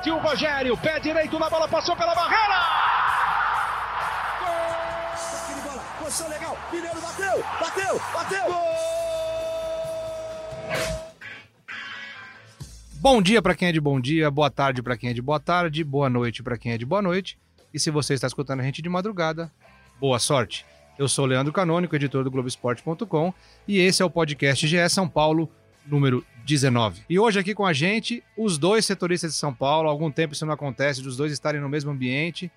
Partiu o Rogério, pé direito na bola, passou pela barreira! Gol! bola, posição legal, Mineiro bateu, bateu, bateu! Gol! Bom dia para quem é de bom dia, boa tarde para quem é de boa tarde, boa noite para quem é de boa noite. E se você está escutando a gente de madrugada, boa sorte. Eu sou Leandro Canônico, editor do Globoesporte.com, e esse é o podcast GE São Paulo, número 19. E hoje aqui com a gente, os dois setoristas de São Paulo. Há algum tempo isso não acontece, dos dois estarem no mesmo ambiente.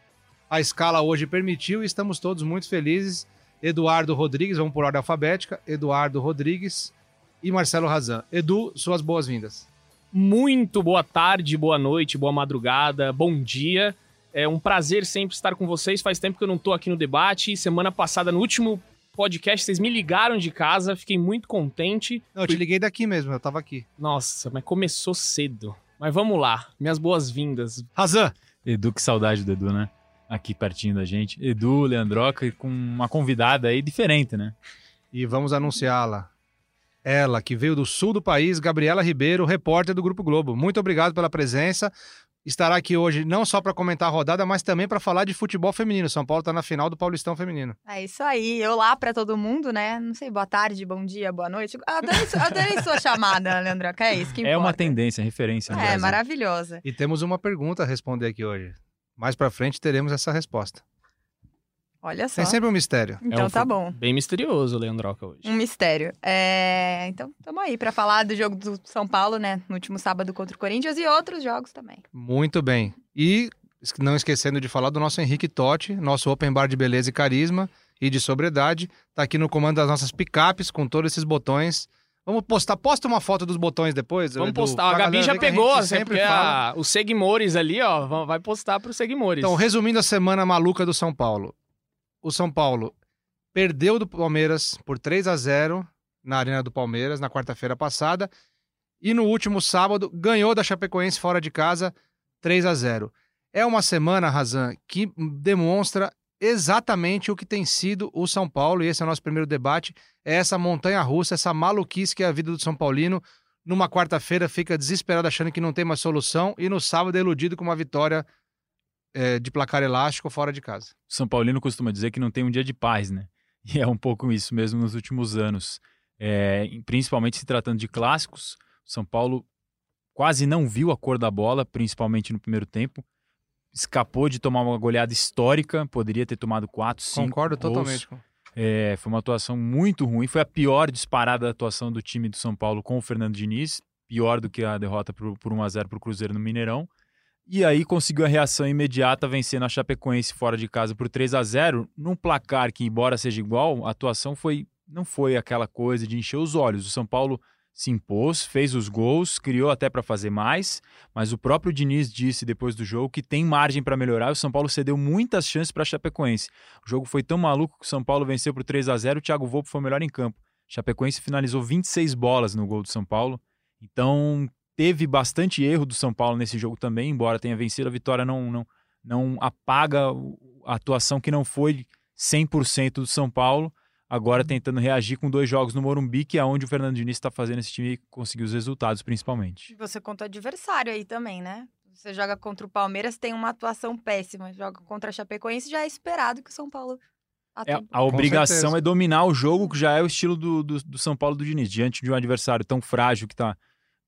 A escala hoje permitiu e estamos todos muito felizes. Eduardo Rodrigues, vamos por ordem alfabética. Eduardo Rodrigues e Marcelo Razan. Edu, suas boas-vindas. Muito boa tarde, boa noite, boa madrugada, bom dia. É um prazer sempre estar com vocês. Faz tempo que eu não tô aqui no debate. Semana passada, no último podcast, vocês me ligaram de casa, fiquei muito contente. Não, eu te liguei daqui mesmo, eu tava aqui. Nossa, mas começou cedo. Mas vamos lá, minhas boas-vindas. Razan! Edu, que saudade do Edu, né? Aqui pertinho da gente. Edu, Leandroca, com uma convidada aí diferente, né? E vamos anunciá-la. Ela, que veio do sul do país, Gabriela Ribeiro, repórter do Grupo Globo. Muito obrigado pela presença estará aqui hoje não só para comentar a rodada, mas também para falar de futebol feminino. São Paulo está na final do Paulistão Feminino. É isso aí. Olá para todo mundo, né? Não sei, boa tarde, bom dia, boa noite. Adorei, adorei sua chamada, Leandroca. É isso que importa. É uma tendência, referência. É, maravilhosa. E temos uma pergunta a responder aqui hoje. Mais para frente teremos essa resposta. Olha só. Tem sempre um mistério. Então é um tá bom. Bem misterioso o Leandroca hoje. Um mistério. É... Então, estamos aí para falar do jogo do São Paulo, né? No último sábado contra o Corinthians e outros jogos também. Muito bem. E não esquecendo de falar do nosso Henrique Totti, nosso open bar de beleza e carisma e de sobriedade. Tá aqui no comando das nossas picapes com todos esses botões. Vamos postar, posta uma foto dos botões depois. Vamos Edu, postar. A Gabi já pegou, sempre fala. A, os Seguimores ali, ó, vai postar para os Seguimores. Então, resumindo a semana maluca do São Paulo o São Paulo perdeu do Palmeiras por 3 a 0 na Arena do Palmeiras na quarta-feira passada e no último sábado ganhou da Chapecoense fora de casa 3 a 0. É uma semana, Razan, que demonstra exatamente o que tem sido o São Paulo, e esse é o nosso primeiro debate, é essa montanha russa, essa maluquice que é a vida do São Paulino. Numa quarta-feira fica desesperado achando que não tem mais solução e no sábado é iludido com uma vitória é, de placar elástico fora de casa. São Paulino costuma dizer que não tem um dia de paz, né? E é um pouco isso mesmo nos últimos anos. É, principalmente se tratando de clássicos, São Paulo quase não viu a cor da bola, principalmente no primeiro tempo. Escapou de tomar uma goleada histórica, poderia ter tomado 4, 5 Concordo gols. totalmente. É, foi uma atuação muito ruim, foi a pior disparada da atuação do time do São Paulo com o Fernando Diniz, pior do que a derrota por, por 1 a 0 para o Cruzeiro no Mineirão. E aí conseguiu a reação imediata vencendo a Chapecoense fora de casa por 3 a 0 num placar que, embora seja igual, a atuação foi não foi aquela coisa de encher os olhos. O São Paulo se impôs, fez os gols, criou até para fazer mais, mas o próprio Diniz disse depois do jogo que tem margem para melhorar. O São Paulo cedeu muitas chances para a Chapecoense. O jogo foi tão maluco que o São Paulo venceu por 3 a 0 o Thiago Volpe foi melhor em campo. Chapecoense finalizou 26 bolas no gol do São Paulo. Então, teve bastante erro do São Paulo nesse jogo também, embora tenha vencido, a vitória não, não, não apaga a atuação que não foi 100% do São Paulo. Agora tentando reagir com dois jogos no Morumbi, que é onde o Fernando Diniz está fazendo esse time conseguir os resultados, principalmente. Você conta o adversário aí também, né? Você joga contra o Palmeiras, tem uma atuação péssima. Joga contra a Chapecoense, já é esperado que o São Paulo é, a obrigação é dominar o jogo, que já é o estilo do, do, do, São Paulo do Diniz, diante de um adversário tão frágil que está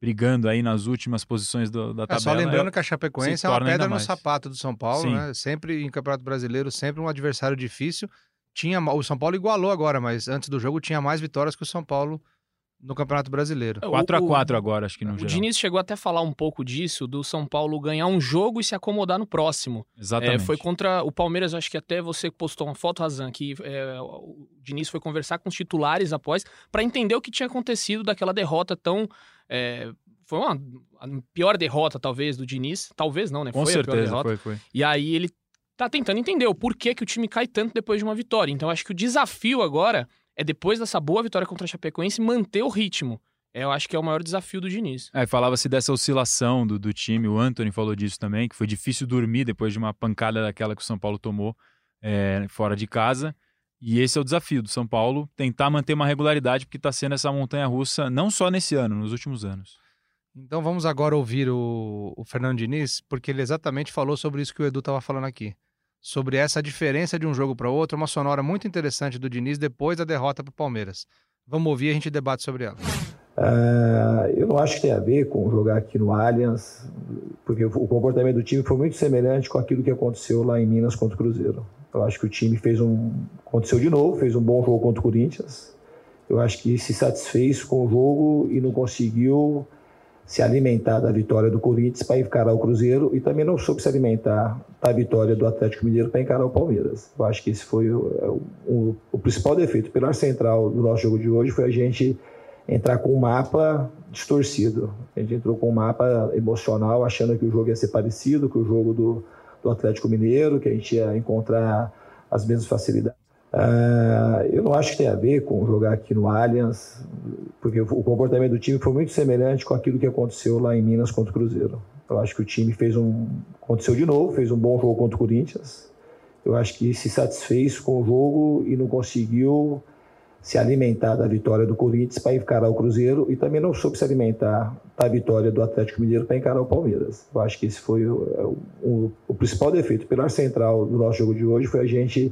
brigando aí nas últimas posições do, da tabela. É, só lembrando é, que a Chapecoense é uma pedra no sapato do São Paulo, Sim. né? Sempre em Campeonato Brasileiro, sempre um adversário difícil. Tinha o São Paulo igualou agora, mas antes do jogo tinha mais vitórias que o São Paulo no Campeonato Brasileiro. 4 a 4 agora, acho que no o geral. O Diniz chegou até a falar um pouco disso, do São Paulo ganhar um jogo e se acomodar no próximo. Exatamente. É, foi contra o Palmeiras, acho que até você postou uma foto, Razan, que é, o Diniz foi conversar com os titulares após, para entender o que tinha acontecido daquela derrota tão é, foi uma a pior derrota, talvez, do Diniz. Talvez não, né? Com foi certeza, a pior derrota. Foi, foi. E aí ele tá tentando entender o porquê que o time cai tanto depois de uma vitória. Então acho que o desafio agora é, depois dessa boa vitória contra a Chapecoense, manter o ritmo. É, eu acho que é o maior desafio do Diniz. É, falava-se dessa oscilação do, do time, o Anthony falou disso também, que foi difícil dormir depois de uma pancada daquela que o São Paulo tomou é, fora de casa. E esse é o desafio do São Paulo, tentar manter uma regularidade, porque está sendo essa montanha russa não só nesse ano, nos últimos anos. Então vamos agora ouvir o, o Fernando Diniz, porque ele exatamente falou sobre isso que o Edu estava falando aqui. Sobre essa diferença de um jogo para outro, uma sonora muito interessante do Diniz depois da derrota para o Palmeiras. Vamos ouvir e a gente debate sobre ela. Uh, eu não acho que tem a ver com jogar aqui no Allianz, porque o comportamento do time foi muito semelhante com aquilo que aconteceu lá em Minas contra o Cruzeiro. Eu acho que o time fez um. Aconteceu de novo, fez um bom jogo contra o Corinthians. Eu acho que se satisfez com o jogo e não conseguiu se alimentar da vitória do Corinthians para encarar o Cruzeiro e também não soube se alimentar da vitória do Atlético Mineiro para encarar o Palmeiras. Eu acho que esse foi o, é o, o, o principal defeito. O pilar central do nosso jogo de hoje foi a gente entrar com um mapa distorcido. A gente entrou com um mapa emocional, achando que o jogo ia ser parecido com o jogo do, do Atlético Mineiro, que a gente ia encontrar as mesmas facilidades. Uh, eu não acho que tem a ver com jogar aqui no Allianz, porque o comportamento do time foi muito semelhante com aquilo que aconteceu lá em Minas contra o Cruzeiro. Eu acho que o time fez um. Aconteceu de novo, fez um bom jogo contra o Corinthians. Eu acho que se satisfez com o jogo e não conseguiu se alimentar da vitória do Corinthians para encarar o Cruzeiro e também não soube se alimentar da vitória do Atlético Mineiro para encarar o Palmeiras. Eu acho que esse foi o, é o, o, principal defeito. O pilar central do nosso jogo de hoje foi a gente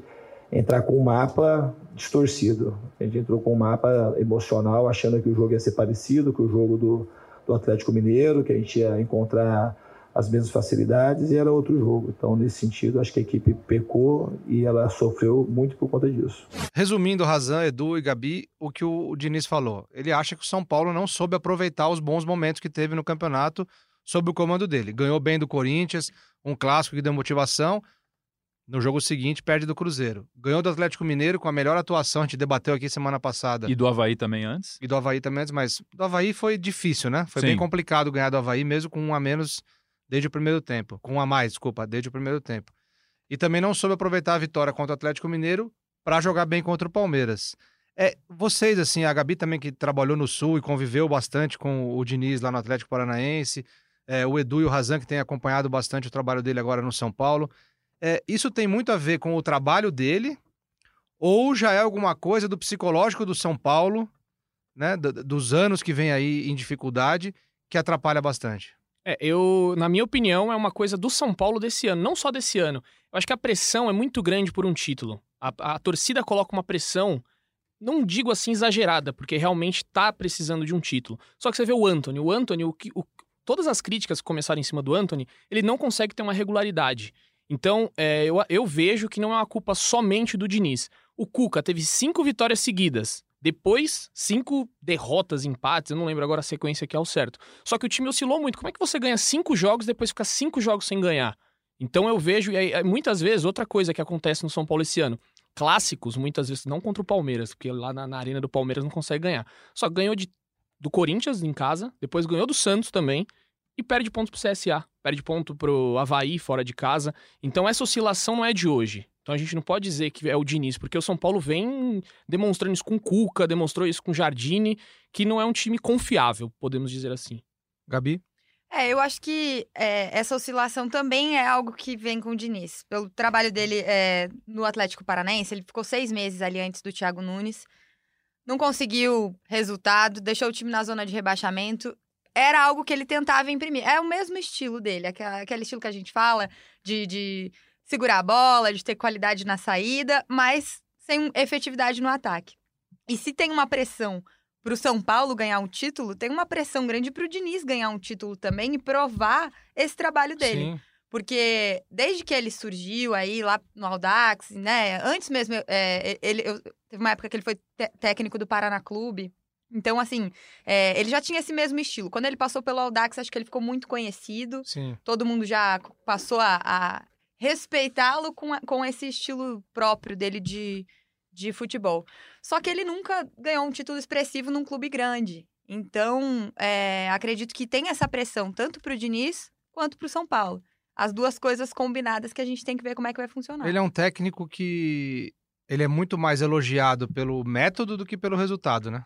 entrar com um mapa distorcido. A gente entrou com um mapa emocional, achando que o jogo ia ser parecido com o jogo do, do Atlético Mineiro, que a gente ia encontrar as mesmas facilidades e era outro jogo. Então, nesse sentido, acho que a equipe pecou e ela sofreu muito por conta disso. Resumindo, Razan, Edu e Gabi, o que o Diniz falou. Ele acha que o São Paulo não soube aproveitar os bons momentos que teve no campeonato sob o comando dele. Ganhou bem do Corinthians, um clássico que deu motivação. No jogo seguinte, perde do Cruzeiro. Ganhou do Atlético Mineiro com a melhor atuação, a gente debateu aqui semana passada. E do Havaí também antes? E do Havaí também antes, mas do Havaí foi difícil, né? Foi Sim. bem complicado ganhar do Havaí, mesmo com um a menos desde o primeiro tempo. Com um a mais, desculpa, desde o primeiro tempo. E também não soube aproveitar a vitória contra o Atlético Mineiro para jogar bem contra o Palmeiras. É, vocês, assim, a Gabi também que trabalhou no Sul e conviveu bastante com o Diniz lá no Atlético Paranaense, é, o Edu e o Razan que têm acompanhado bastante o trabalho dele agora no São Paulo. É, isso tem muito a ver com o trabalho dele ou já é alguma coisa do psicológico do São Paulo, né, dos anos que vem aí em dificuldade, que atrapalha bastante? É, eu, na minha opinião, é uma coisa do São Paulo desse ano, não só desse ano. Eu acho que a pressão é muito grande por um título. A, a torcida coloca uma pressão, não digo assim exagerada, porque realmente tá precisando de um título. Só que você vê o Anthony. O Anthony, o, o, todas as críticas que começaram em cima do Anthony, ele não consegue ter uma regularidade. Então, é, eu, eu vejo que não é uma culpa somente do Diniz. O Cuca teve cinco vitórias seguidas. Depois, cinco derrotas, empates, eu não lembro agora a sequência que é o certo. Só que o time oscilou muito. Como é que você ganha cinco jogos depois fica cinco jogos sem ganhar? Então eu vejo, e aí, muitas vezes, outra coisa que acontece no São Paulo esse ano. Clássicos, muitas vezes, não contra o Palmeiras, porque lá na, na arena do Palmeiras não consegue ganhar. Só ganhou de, do Corinthians em casa, depois ganhou do Santos também, e perde pontos pro CSA, perde ponto pro Havaí fora de casa. Então essa oscilação não é de hoje. Então a gente não pode dizer que é o Diniz, porque o São Paulo vem demonstrando isso com o Cuca, demonstrou isso com o Jardine, que não é um time confiável, podemos dizer assim. Gabi? É, eu acho que é, essa oscilação também é algo que vem com o Diniz. Pelo trabalho dele é, no Atlético Paranaense, ele ficou seis meses ali antes do Thiago Nunes. Não conseguiu resultado, deixou o time na zona de rebaixamento. Era algo que ele tentava imprimir. É o mesmo estilo dele, aquele estilo que a gente fala de, de segurar a bola, de ter qualidade na saída, mas sem efetividade no ataque. E se tem uma pressão para o São Paulo ganhar um título, tem uma pressão grande para o Diniz ganhar um título também e provar esse trabalho dele. Sim. Porque desde que ele surgiu aí lá no Audax, né? Antes mesmo, é, ele, eu, teve uma época que ele foi técnico do Paraná Clube. Então, assim, é, ele já tinha esse mesmo estilo. Quando ele passou pelo Audax, acho que ele ficou muito conhecido. Sim. Todo mundo já passou a, a respeitá-lo com, com esse estilo próprio dele de, de futebol. Só que ele nunca ganhou um título expressivo num clube grande. Então, é, acredito que tem essa pressão tanto para o Diniz quanto para o São Paulo. As duas coisas combinadas que a gente tem que ver como é que vai funcionar. Ele é um técnico que ele é muito mais elogiado pelo método do que pelo resultado, né?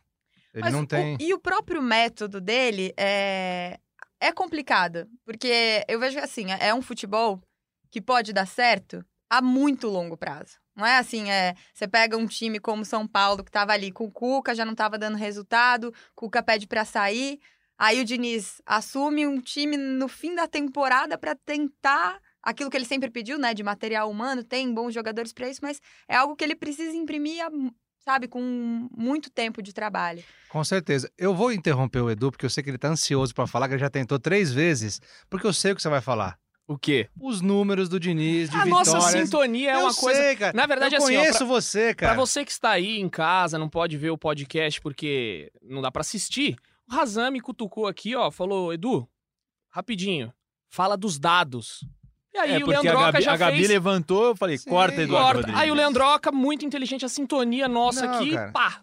Ele Mas não tem. O, e o próprio método dele é, é complicado. Porque eu vejo assim, é um futebol que pode dar certo a muito longo prazo. Não é assim, é, você pega um time como São Paulo que estava ali com o Cuca, já não estava dando resultado, Cuca pede para sair, Aí o Diniz assume um time no fim da temporada para tentar aquilo que ele sempre pediu, né, de material humano, tem bons jogadores para isso, mas é algo que ele precisa imprimir, sabe, com muito tempo de trabalho. Com certeza. Eu vou interromper o Edu, porque eu sei que ele tá ansioso para falar, que ele já tentou três vezes, porque eu sei o que você vai falar. O quê? Os números do Diniz, de A vitórias. nossa sintonia é eu uma coisa. sei, cara. Na verdade, eu assim, ó, conheço pra- você, cara. Pra você que está aí em casa, não pode ver o podcast porque não dá pra assistir, o Razan me cutucou aqui, ó, falou, Edu, rapidinho, fala dos dados. E aí É, o porque a Leandroca Gabi, já a Gabi fez... levantou, eu falei, Sim, corta, Eduardo Corta. Rodrigues. Aí o Leandroca, muito inteligente, a sintonia nossa Não, aqui, cara. pá.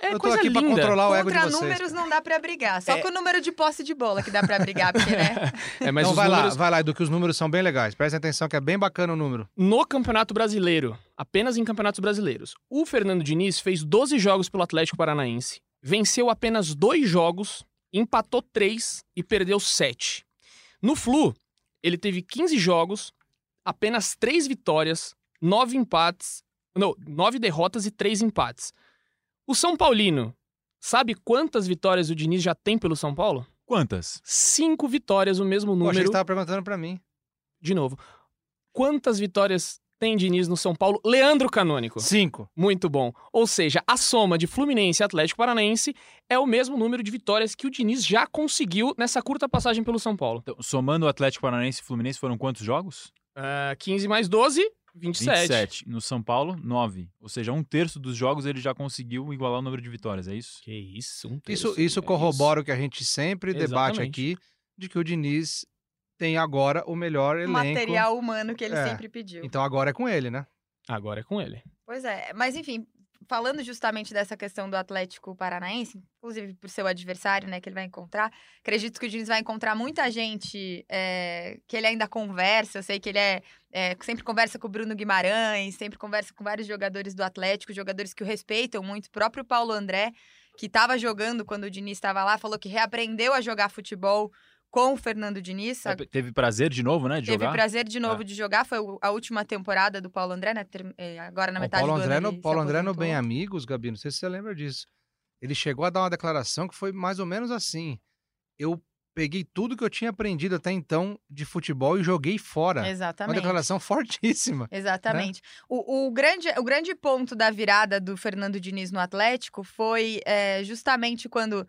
É eu tô coisa aqui linda. pra controlar o ego de Contra vocês. números não dá pra brigar, só É. com o número de posse de bola que dá pra brigar, porque, né? É, mas então vai números... lá, vai lá, Edu, que os números são bem legais. Presta atenção que é bem bacana o número. No Campeonato Brasileiro, apenas em Campeonatos Brasileiros, o Fernando Diniz fez 12 jogos pelo Atlético Paranaense, venceu apenas dois jogos, empatou três e perdeu sete. No Flu, ele teve 15 jogos, apenas três vitórias, nove empates, não, nove derrotas e três empates. O São Paulino, sabe quantas vitórias o Diniz já tem pelo São Paulo? Quantas? Cinco vitórias, o mesmo Pô, achei que número você tava perguntando pra mim. de novo. Quantas vitórias tem Diniz no São Paulo? Leandro Canônico. Cinco. Muito bom. Ou seja, a soma de Fluminense e Atlético Paranaense é o mesmo número de vitórias que o Diniz já conseguiu nessa curta passagem pelo São Paulo. Então, somando o Atlético Paranaense e Fluminense, foram quantos jogos? Ah, 15 mais 12, 27. 27. No São Paulo, 9. Ou seja, um terço dos jogos ele já conseguiu igualar o número de vitórias, é isso? Que isso, um Isso, terço, isso é corrobora o que a gente sempre debate Exatamente. aqui, de que o Diniz tem agora o melhor O elenco. material humano que ele É. sempre pediu. Então agora é com ele, né? Agora é com ele. Pois é, mas enfim, falando justamente dessa questão do Atlético Paranaense, inclusive por seu adversário, né, que ele vai encontrar, acredito que o Diniz vai encontrar muita gente é, que ele ainda conversa, eu sei que ele é, é, sempre conversa com o Bruno Guimarães, sempre conversa com vários jogadores do Atlético, jogadores que o respeitam muito, o próprio Paulo André, que estava jogando quando o Diniz estava lá, falou que reaprendeu a jogar futebol com o Fernando Diniz, É, Teve prazer de novo, né, de Teve jogar? prazer de novo de jogar, foi a última temporada do Paulo André, né? é, Agora na o metade Paulo do André, ano. no, Paulo André no. Bem Amigos, Gabi, não sei se você lembra disso. Ele chegou a dar uma declaração que foi mais ou menos assim. Eu peguei tudo que eu tinha aprendido até então de futebol e joguei fora. Uma Exatamente. declaração fortíssima. Exatamente. O, o grande, o grande ponto da virada do Fernando Diniz no Atlético foi é, justamente quando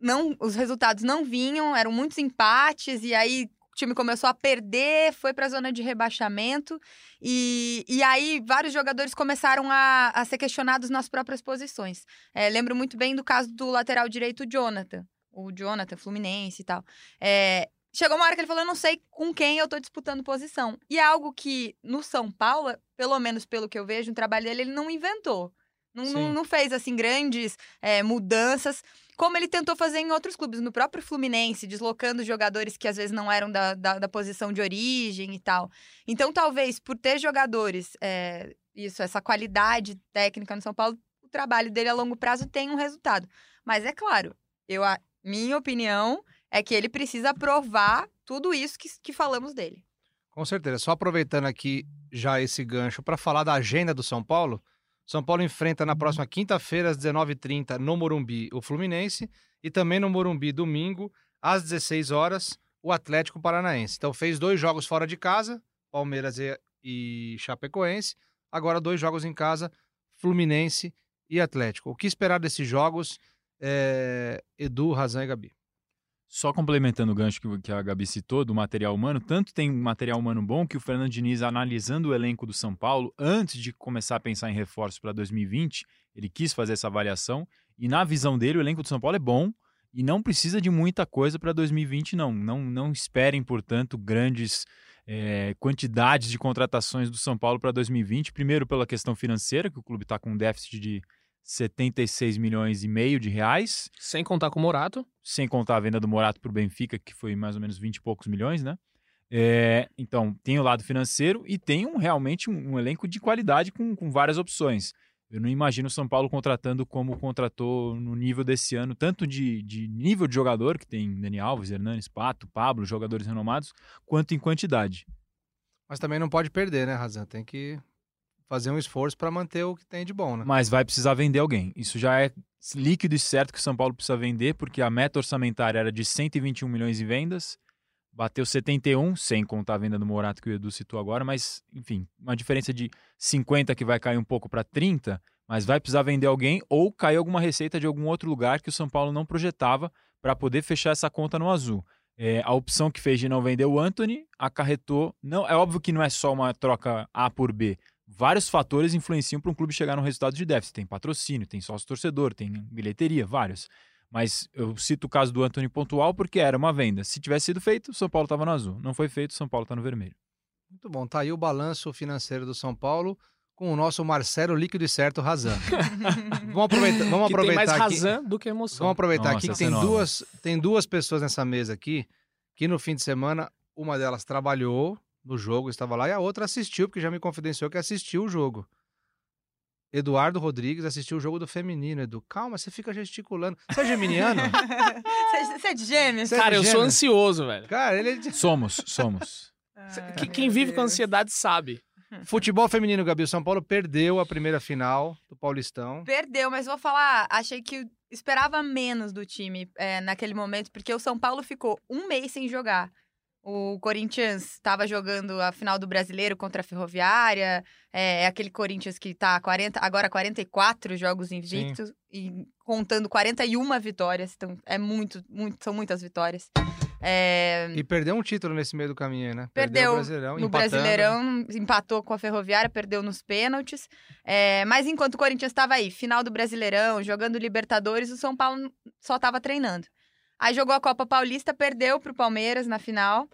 não, os resultados não vinham, eram muitos empates, e aí o time começou a perder, foi para a zona de rebaixamento, e, e aí vários jogadores começaram a, a ser questionados nas próprias posições. É, lembro muito bem do caso do lateral direito Jonathan, o Jonathan, Fluminense e tal. É, Chegou uma hora que ele falou: Eu não sei com quem eu tô disputando posição. E é algo que, no São Paulo, pelo menos pelo que eu vejo, o trabalho dele, ele não inventou. Não, não, não fez, assim, grandes é, mudanças, como ele tentou fazer em outros clubes, no próprio Fluminense, deslocando jogadores que às vezes não eram da, da, da posição de origem e tal. Então, talvez, por ter jogadores, é, isso, essa qualidade técnica no São Paulo, o trabalho dele a longo prazo tem um resultado. Mas é claro, eu, a minha opinião é que ele precisa provar tudo isso que, que falamos dele. Com certeza. Só aproveitando aqui já esse gancho para falar da agenda do São Paulo. São Paulo enfrenta na próxima quinta-feira, às 19h30, no Morumbi, o Fluminense. E também no Morumbi, domingo, às 16 horas, o Atlético Paranaense. Então fez dois jogos fora de casa, Palmeiras e, e Chapecoense. Agora dois jogos em casa, Fluminense e Atlético. O que esperar desses jogos, é... Edu, Razan e Gabi? Só complementando o gancho que, a Gabi citou do material humano, tanto tem material humano bom que o Fernando Diniz, analisando o elenco do São Paulo, antes de começar a pensar em reforços para 2020, ele quis fazer essa avaliação e, na visão dele, o elenco do São Paulo é bom e não precisa de muita coisa para 2020, não. não. Não esperem, portanto, grandes é, quantidades de contratações do São Paulo para 2020. Primeiro, pela questão financeira, que o clube está com um déficit de 76 milhões e meio de reais Sem contar com o Morato. sem contar a venda do Morato para o Benfica, que foi mais ou menos 20 e poucos milhões, né? É, então, tem o lado financeiro e tem um, realmente um, um elenco de qualidade com, com várias opções. Eu não imagino o São Paulo contratando como contratou no nível desse ano, tanto de, de nível de jogador, que tem Dani Alves, Hernanes, Pato, Pablo, jogadores renomados, quanto em quantidade. Mas também não pode perder, né, Razan? Tem que fazer um esforço para manter o que tem de bom, né? Mas vai precisar vender alguém. Isso já é líquido e certo que o São Paulo precisa vender, porque a meta orçamentária era de 121 milhões em vendas, bateu 71, sem contar a venda do Morato que o Edu citou agora, mas, enfim, uma diferença de 50 que vai cair um pouco para 30, mas vai precisar vender alguém ou cair alguma receita de algum outro lugar que o São Paulo não projetava para poder fechar essa conta no azul. É, a opção que fez de não vender o Anthony acarretou. Não, é óbvio que não é só uma troca A por B. Vários fatores influenciam para um clube chegar num resultado de déficit. Tem patrocínio, tem sócio torcedor, tem bilheteria, vários. Mas eu cito o caso do Anthony pontual porque era uma venda. Se tivesse sido feito, o São Paulo estava no azul. Não foi feito, o São Paulo está no vermelho. Muito bom. Tá aí o balanço financeiro do São Paulo com o nosso Marcelo líquido e certo Razan. vamos aproveitar, vamos que aproveitar tem mais aqui. razão do que emoção. Vamos aproveitar Nossa, aqui que tem nova. duas, tem duas pessoas nessa mesa aqui que no fim de semana uma delas trabalhou no jogo, estava lá, e a outra assistiu, porque já me confidenciou que assistiu o jogo. Eduardo Rodrigues assistiu o jogo do feminino, Edu. Calma, você fica gesticulando. Você é geminiano? Você é de gêmeos? É Cara, eu sou ansioso, velho. Cara, ele é de... Somos, somos. Meu Quem vive com ansiedade sabe. Futebol feminino, Gabi. O São Paulo perdeu a primeira final do Paulistão. Perdeu, mas vou falar, achei que esperava menos do time é, naquele momento, porque o São Paulo ficou um mês sem jogar. O Corinthians estava jogando a final do Brasileiro contra a Ferroviária, é, é aquele Corinthians que está 40, agora 44 jogos invictos e contando 41 vitórias, então é muito, muito são muitas vitórias. É, E perdeu um título nesse meio do caminho, né? Perdeu o Brasileirão, no empatando. Brasileirão, empatou com a Ferroviária, perdeu nos pênaltis. É, mas enquanto o Corinthians estava aí, final do Brasileirão, jogando Libertadores, o São Paulo só estava treinando. Aí jogou a Copa Paulista, perdeu pro Palmeiras na final.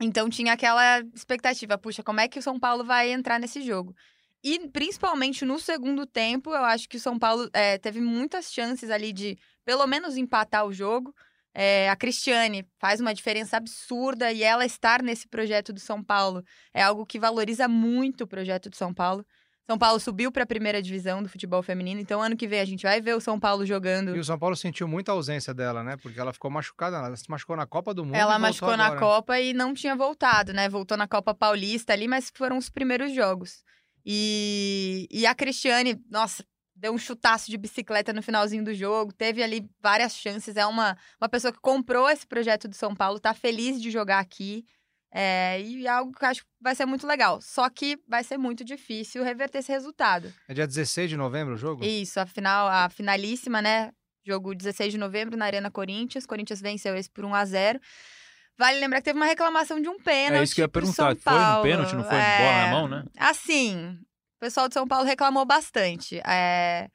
Então tinha aquela expectativa, puxa, como é que o São Paulo vai entrar nesse jogo? E principalmente no segundo tempo, eu acho que o São Paulo é, teve muitas chances ali de pelo menos empatar o jogo. É, a Cristiane faz uma diferença absurda e ela estar nesse projeto do São Paulo é algo que valoriza muito o projeto do São Paulo. São Paulo subiu para a primeira divisão do futebol feminino, então ano que vem a gente vai ver o São Paulo jogando. E o São Paulo sentiu muita ausência dela, né? Porque ela ficou machucada, ela se machucou na Copa do Mundo. Ela machucou na agora. Copa e não tinha voltado, né? Voltou na Copa Paulista ali, mas foram os primeiros jogos. E, e a Cristiane, nossa, deu um chutaço de bicicleta no finalzinho do jogo, teve ali várias chances. É uma, uma pessoa que comprou esse projeto do São Paulo, tá feliz de jogar aqui. É, e é algo que eu acho que vai ser muito legal. Só que vai ser muito difícil reverter esse resultado. É dia 16 de novembro o jogo? Isso, a final, a finalíssima, né? Jogo 16 de novembro na Arena Corinthians. Corinthians venceu esse por 1 a 0 Vale lembrar que teve uma reclamação de um pênalti. É isso que eu ia perguntar. Foi Paulo. pênalti, não foi É, bola na mão, né? Assim, o pessoal de São Paulo reclamou bastante. É,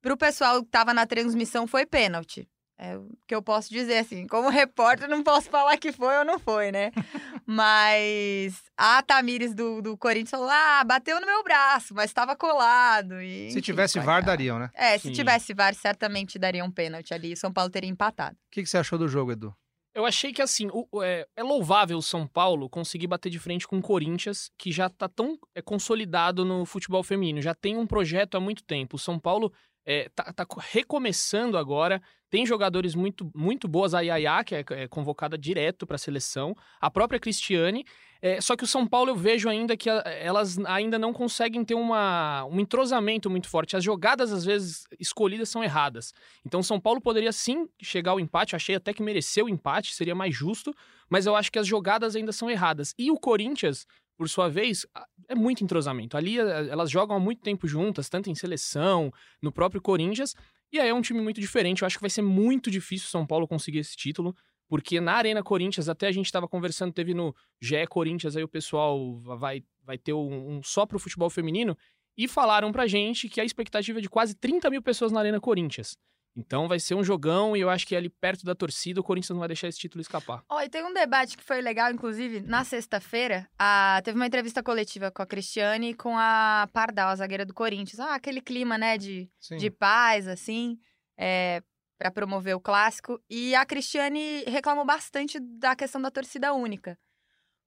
pro pessoal que tava na transmissão, foi pênalti. É o que eu posso dizer, assim. Como repórter, não posso falar que foi ou não foi, né? Mas a Tamires do, do Corinthians falou: ah, bateu no meu braço, mas estava colado. E, Se enfim, tivesse VAR, aquela- dariam, né? É, se Sim. tivesse VAR, certamente daria um pênalti ali. O São Paulo teria empatado. O que, que você achou do jogo, Edu? Eu achei que, assim, o- o- é, é louvável o São Paulo conseguir bater de frente com o Corinthians, que já tá tão é, consolidado no futebol feminino, já tem um projeto há muito tempo. O São Paulo é, tá, tá co- recomeçando agora, tem jogadores muito, muito boas, a Yaya, que é, é convocada direto para a seleção, a própria Cristiane, é, só que o São Paulo eu vejo ainda que a- elas ainda não conseguem ter uma, um entrosamento muito forte. As jogadas, às vezes, escolhidas são erradas. Então, o São Paulo poderia sim chegar ao empate. Achei até que mereceu o empate, seria mais justo. Mas eu acho que as jogadas ainda são erradas. E o Corinthians, por sua vez, é muito entrosamento. Ali eh, elas jogam há muito tempo juntas, tanto em seleção, no próprio Corinthians. E aí é um time muito diferente. Eu acho que vai ser muito difícil o São Paulo conseguir esse título. Porque na Arena Corinthians, até a gente estava conversando, teve no GE Corinthians, aí o pessoal vai, vai ter um, um só pro futebol feminino. E falaram pra gente que a expectativa é de quase 30 mil pessoas na Arena Corinthians. Então vai ser um jogão e eu acho que ali perto da torcida o Corinthians não vai deixar esse título escapar. Ó, e tem um debate que foi legal, inclusive, na sexta-feira, a- teve uma entrevista coletiva com a Cristiane e com a Pardal, a zagueira do Corinthians. Ah, aquele clima, né, de, Sim. de paz, assim, é, para promover o clássico. E a Cristiane reclamou bastante da questão da torcida única.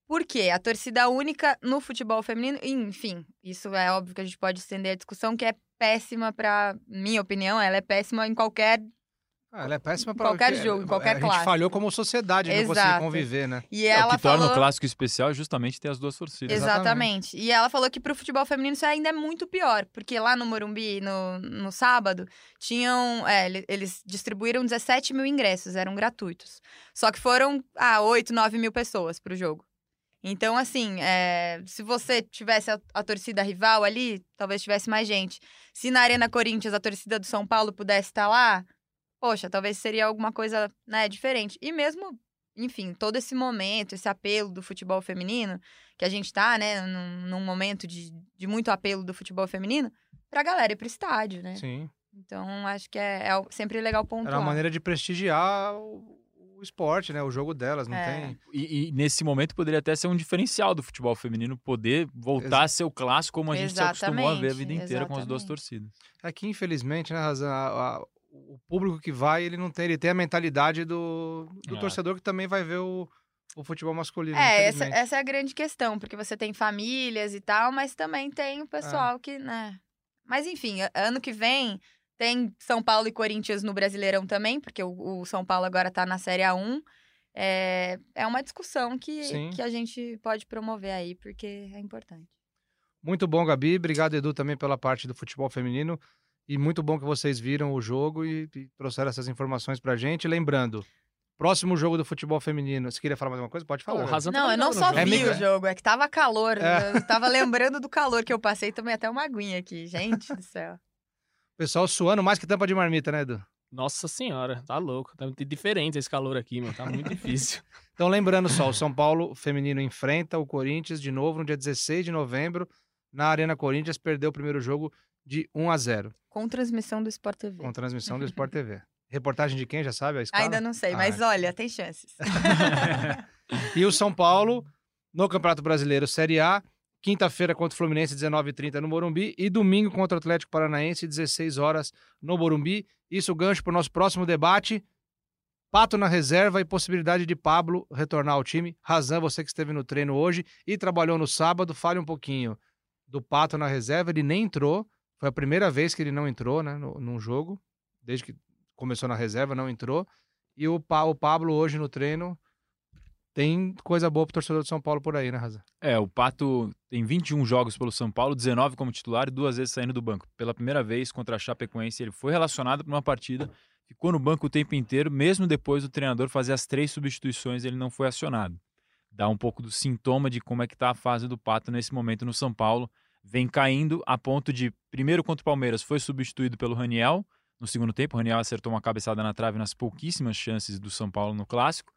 Por quê? A torcida única no futebol feminino, enfim, isso é óbvio que a gente pode estender a discussão, que é péssima para minha opinião, ela é péssima em qualquer Ah, ela é péssima para Qualquer jogo, em qualquer A classe. gente falhou como sociedade, não conseguir Exato. conviver, né? E É, o ela que torna falou... o clássico especial é justamente ter as duas torcidas. Exatamente. E ela falou que pro futebol feminino isso ainda é muito pior, porque lá no Morumbi, no, no sábado, tinham. é, ele- eles distribuíram 17 mil ingressos, eram gratuitos. Só que foram, ah, 8, 9 mil pessoas pro jogo. Então, assim, é, se você tivesse a, a torcida rival ali, talvez tivesse mais gente. Se na Arena Corinthians a torcida do São Paulo pudesse estar lá, poxa, talvez seria alguma coisa né, diferente. E mesmo, enfim, todo esse momento, esse apelo do futebol feminino, que a gente tá, né, num, num momento de, de muito apelo do futebol feminino, pra galera ir pro estádio, né? Sim. Então, acho que é, é sempre legal pontuar. Era uma maneira de prestigiar o, o esporte, né? O jogo delas, não É. tem. E, e nesse momento poderia até ser um diferencial do futebol feminino poder voltar a ser o clássico como a gente se acostumou a ver a vida Exatamente, inteira com as duas exatamente. torcidas. Aqui, É infelizmente, né, Razan, a- a- o público que vai, ele não tem, ele tem a mentalidade do, do É. torcedor que também vai ver o, o futebol masculino. É, essa, essa é a grande questão, porque você tem famílias e tal, mas também tem o pessoal É. que, né... Mas, enfim, ano que vem tem São Paulo e Corinthians no Brasileirão também, porque o, o São Paulo agora tá na Série A1. É, é uma discussão que, Sim. que a gente pode promover aí, porque é importante. Muito bom, Gabi. Obrigado, Edu, também pela parte do futebol feminino. E muito bom que vocês viram o jogo e, e trouxeram essas informações pra gente. Lembrando, próximo jogo do futebol feminino. Você queria falar mais uma coisa? Pode falar. Pô, o Gabi. Razan Não, eu não só jogo. É vi micro- o jogo, é que tava calor. É. Eu tava lembrando do calor que eu passei, tomei até uma aguinha aqui. Gente do céu. O pessoal suando mais que tampa de marmita, né, Edu? Nossa senhora, tá louco. Tá muito diferente esse calor aqui, meu. Tá muito difícil. Então, lembrando só, o São Paulo feminino enfrenta o Corinthians de novo no dia 16 de novembro na Arena Corinthians. Perdeu o primeiro jogo de 1 a 0 Com transmissão do Sport TV. com transmissão do Sport TV. Reportagem de quem, já sabe a escala? Ainda não sei, Ah, mas olha, tem chances. E o São Paulo no Campeonato Brasileiro Série A, quinta-feira contra o Fluminense, 19h30 no Morumbi, e domingo contra o Atlético Paranaense, 16 horas no Morumbi. Isso gancho para o nosso próximo debate. Pato na reserva e possibilidade de Pablo retornar ao time. Razan, você que esteve no treino hoje e trabalhou no sábado, fale um pouquinho do Pato na reserva. Ele nem entrou, foi a primeira vez que ele não entrou né, no, num jogo, desde que começou na reserva, não entrou. E o, Pa- o Pablo hoje no treino tem coisa boa pro torcedor de São Paulo por aí, né, Razan? É, o Pato tem 21 jogos pelo São Paulo, 19 como titular e duas vezes saindo do banco. Pela primeira vez contra a Chapecoense, ele foi relacionado para uma partida, ficou no banco o tempo inteiro, mesmo depois do treinador fazer as três substituições, ele não foi acionado. Dá um pouco do sintoma de como é que tá a fase do Pato nesse momento no São Paulo. Vem caindo a ponto de, primeiro contra o Palmeiras, foi substituído pelo Raniel no segundo tempo. O Raniel acertou uma cabeçada na trave nas pouquíssimas chances do São Paulo no Clássico.